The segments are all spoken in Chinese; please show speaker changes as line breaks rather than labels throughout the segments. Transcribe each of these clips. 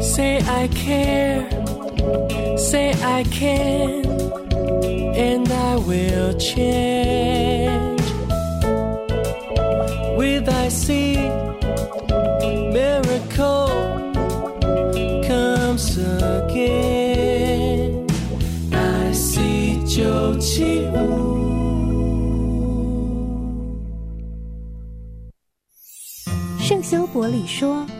Say I care, say I can, and I will change. With I see miracle comes again. I see 九七五。
圣修伯里说：“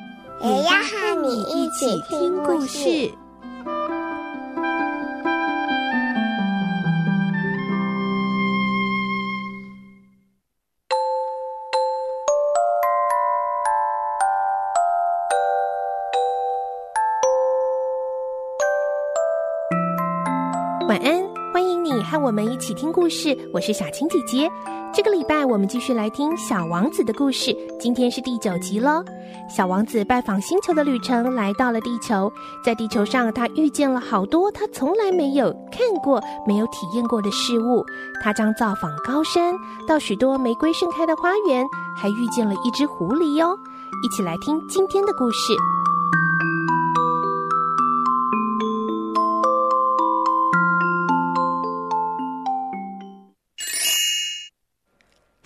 也要和你一起听故事。
和我们一起听故事。我是小青姐姐。这个礼拜我们继续来听《小王子》的故事，今天是第九集喽。小王子拜访星球的旅程来到了地球，在地球上，他遇见了好多他从来没有看过、没有体验过的事物。他将造访高山，到许多玫瑰盛开的花园，还遇见了一只狐狸哟。一起来听今天的故事。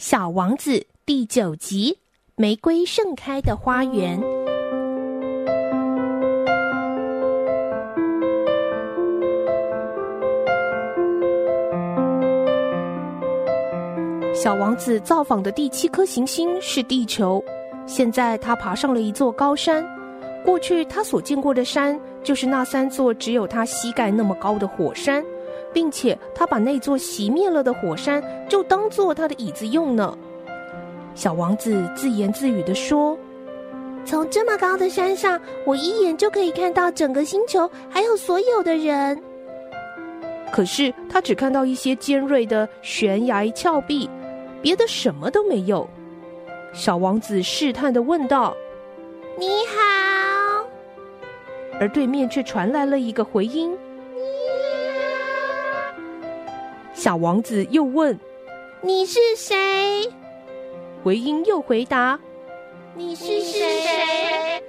小王子第九集：玫瑰盛开的花园。小王子造访的第七颗行星是地球。现在他爬上了一座高山。过去他所见过的山，就是那三座只有他膝盖那么高的火山。并且他把那座熄灭了的火山就当做他的椅子用呢。小王子自言自语地说：“从这么高的山上，我一眼就可以看到整个星球，还有所有的人。可是他只看到一些尖锐的悬崖峭壁，别的什么都没有。”小王子试探的问道：“你好。”而对面却传来了一个回音。小王子又问：“你是谁？”回音又回答：“你是谁？”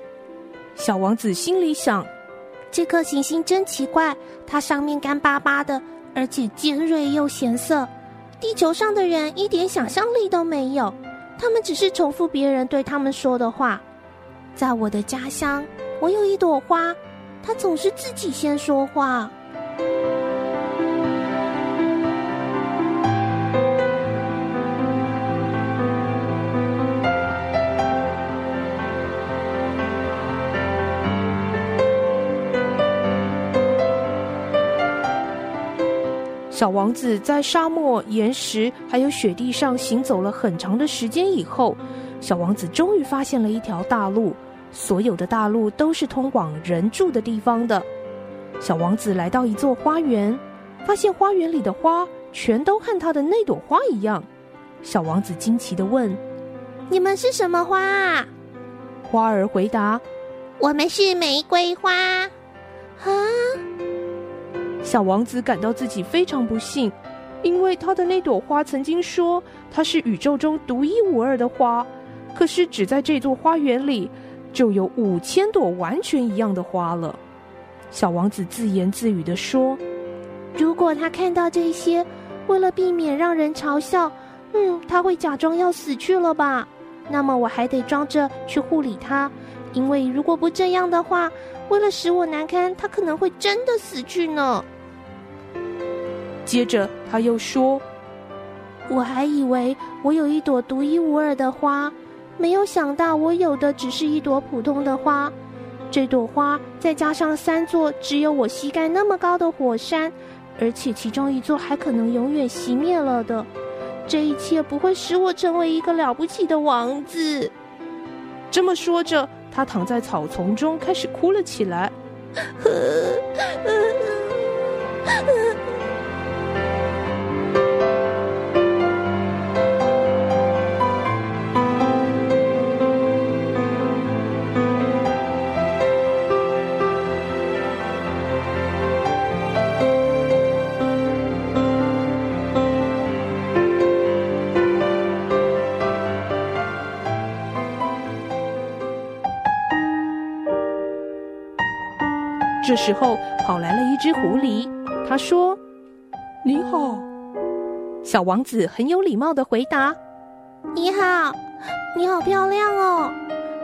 小王子心里想：“这颗行星真奇怪，它上面干巴巴的，而且尖锐又咸涩。地球上的人一点想象力都没有，他们只是重复别人对他们说的话。在我的家乡，我有一朵花，它总是自己先说话。”小王子在沙漠、岩石还有雪地上行走了很长的时间以后，小王子终于发现了一条大路。所有的大路都是通往人住的地方的。小王子来到一座花园，发现花园里的花全都和他的那朵花一样。小王子惊奇地问：“你们是什么花啊？”花儿回答：“我们是玫瑰花。”啊。小王子感到自己非常不幸，因为他的那朵花曾经说它是宇宙中独一无二的花，可是只在这座花园里就有五千朵完全一样的花了。小王子自言自语地说：“如果他看到这些，为了避免让人嘲笑，嗯，他会假装要死去了吧？那么我还得装着去护理他，因为如果不这样的话，为了使我难堪，他可能会真的死去呢。”接着他又说：“我还以为我有一朵独一无二的花，没有想到我有的只是一朵普通的花。这朵花再加上三座只有我膝盖那么高的火山，而且其中一座还可能永远熄灭了的。这一切不会使我成为一个了不起的王子。”这么说着，他躺在草丛中开始哭了起来。这时候跑来了一只狐狸，他说：“
你好。”
小王子很有礼貌的回答：“
你好，你好漂亮哦，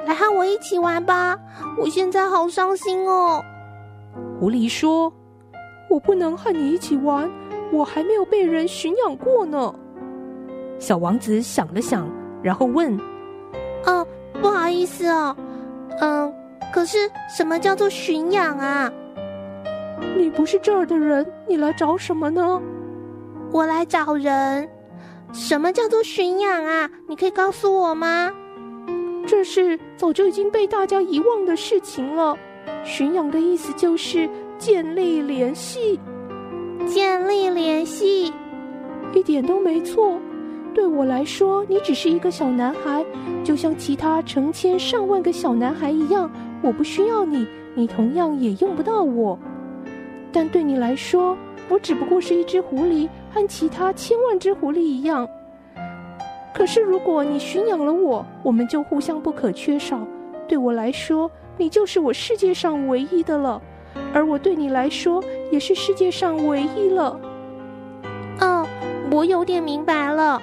来和我一起玩吧，我现在好伤心哦。”
狐狸说：“
我不能和你一起玩，我还没有被人驯养过呢。”
小王子想了想，然后问：“
哦，不好意思哦，嗯。”可是，什么叫做驯养啊？
你不是这儿的人，你来找什么呢？
我来找人。什么叫做驯养啊？你可以告诉我吗？
这是早就已经被大家遗忘的事情了。驯养的意思就是建立联系。
建立联系，
一点都没错。对我来说，你只是一个小男孩，就像其他成千上万个小男孩一样。我不需要你，你同样也用不到我。但对你来说，我只不过是一只狐狸，和其他千万只狐狸一样。可是如果你驯养了我，我们就互相不可缺少。对我来说，你就是我世界上唯一的了，而我对你来说，也是世界上唯一了。
哦，我有点明白了。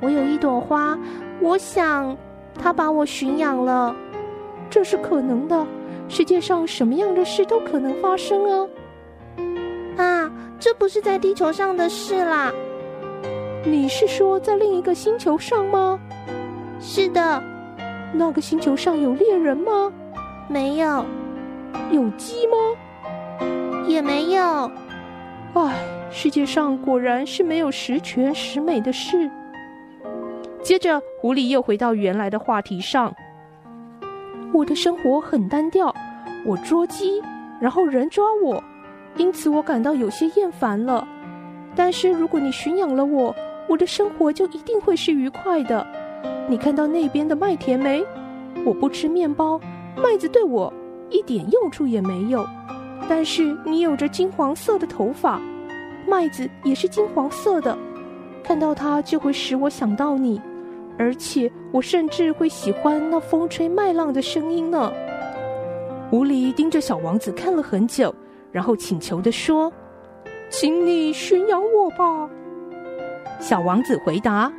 我有一朵花，我想它把我驯养了。
这是可能的，世界上什么样的事都可能发生啊！
啊，这不是在地球上的事啦。
你是说在另一个星球上吗？
是的。
那个星球上有猎人吗？
没有。
有鸡吗？
也没有。
唉，世界上果然是没有十全十美的事。
接着，狐狸又回到原来的话题上。
我的生活很单调，我捉鸡，然后人抓我，因此我感到有些厌烦了。但是如果你驯养了我，我的生活就一定会是愉快的。你看到那边的麦田没？我不吃面包，麦子对我一点用处也没有。但是你有着金黄色的头发，麦子也是金黄色的，看到它就会使我想到你。而且我甚至会喜欢那风吹麦浪的声音呢。
狐狸盯着小王子看了很久，然后请求的说：“
请你驯养我吧。”
小王子回答：“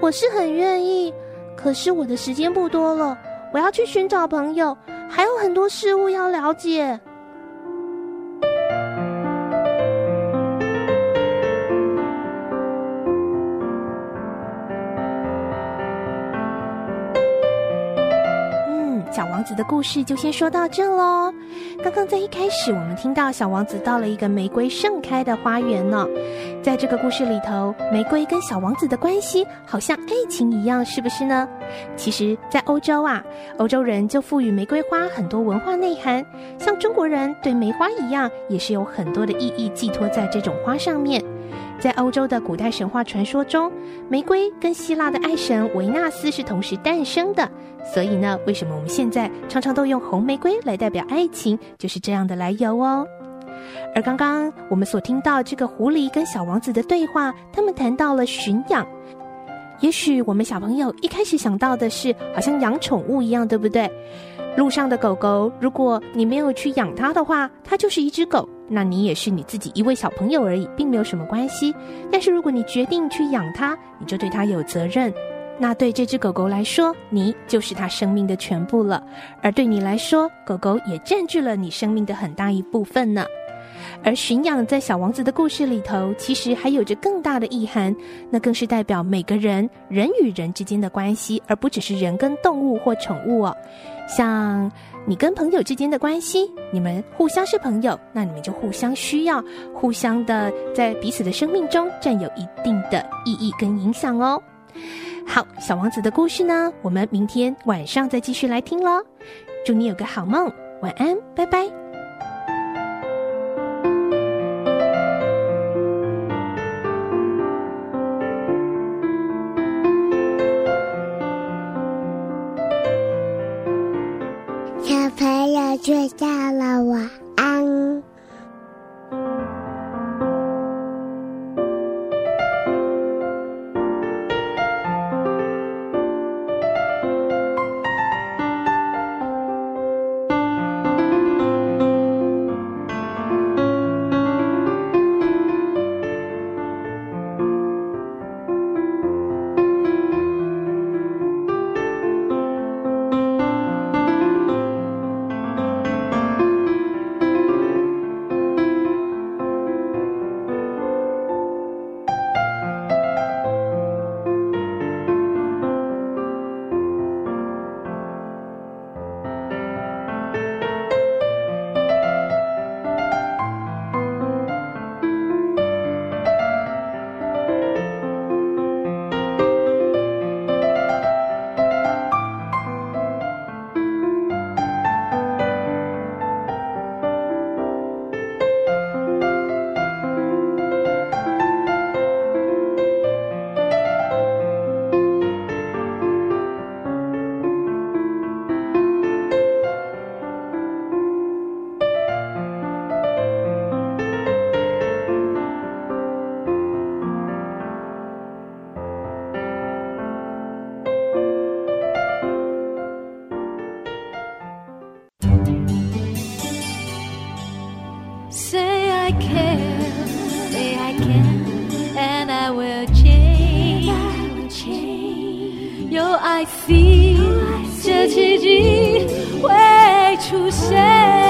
我是很愿意，可是我的时间不多了，我要去寻找朋友，还有很多事物要了解。”
小王子的故事就先说到这喽。刚刚在一开始，我们听到小王子到了一个玫瑰盛开的花园呢。在这个故事里头，玫瑰跟小王子的关系好像爱情一样，是不是呢？其实，在欧洲啊，欧洲人就赋予玫瑰花很多文化内涵，像中国人对梅花一样，也是有很多的意义寄托在这种花上面。在欧洲的古代神话传说中，玫瑰跟希腊的爱神维纳斯是同时诞生的。所以呢，为什么我们现在常常都用红玫瑰来代表爱情，就是这样的来由哦。而刚刚我们所听到这个狐狸跟小王子的对话，他们谈到了驯养。也许我们小朋友一开始想到的是，好像养宠物一样，对不对？路上的狗狗，如果你没有去养它的话，它就是一只狗，那你也是你自己一位小朋友而已，并没有什么关系。但是如果你决定去养它，你就对它有责任。那对这只狗狗来说，你就是它生命的全部了；而对你来说，狗狗也占据了你生命的很大一部分呢。而驯养在小王子的故事里头，其实还有着更大的意涵，那更是代表每个人人与人之间的关系，而不只是人跟动物或宠物哦。像你跟朋友之间的关系，你们互相是朋友，那你们就互相需要，互相的在彼此的生命中占有一定的意义跟影响哦。好，小王子的故事呢，我们明天晚上再继续来听喽。祝你有个好梦，晚安，拜拜。
I see 这奇迹会出现。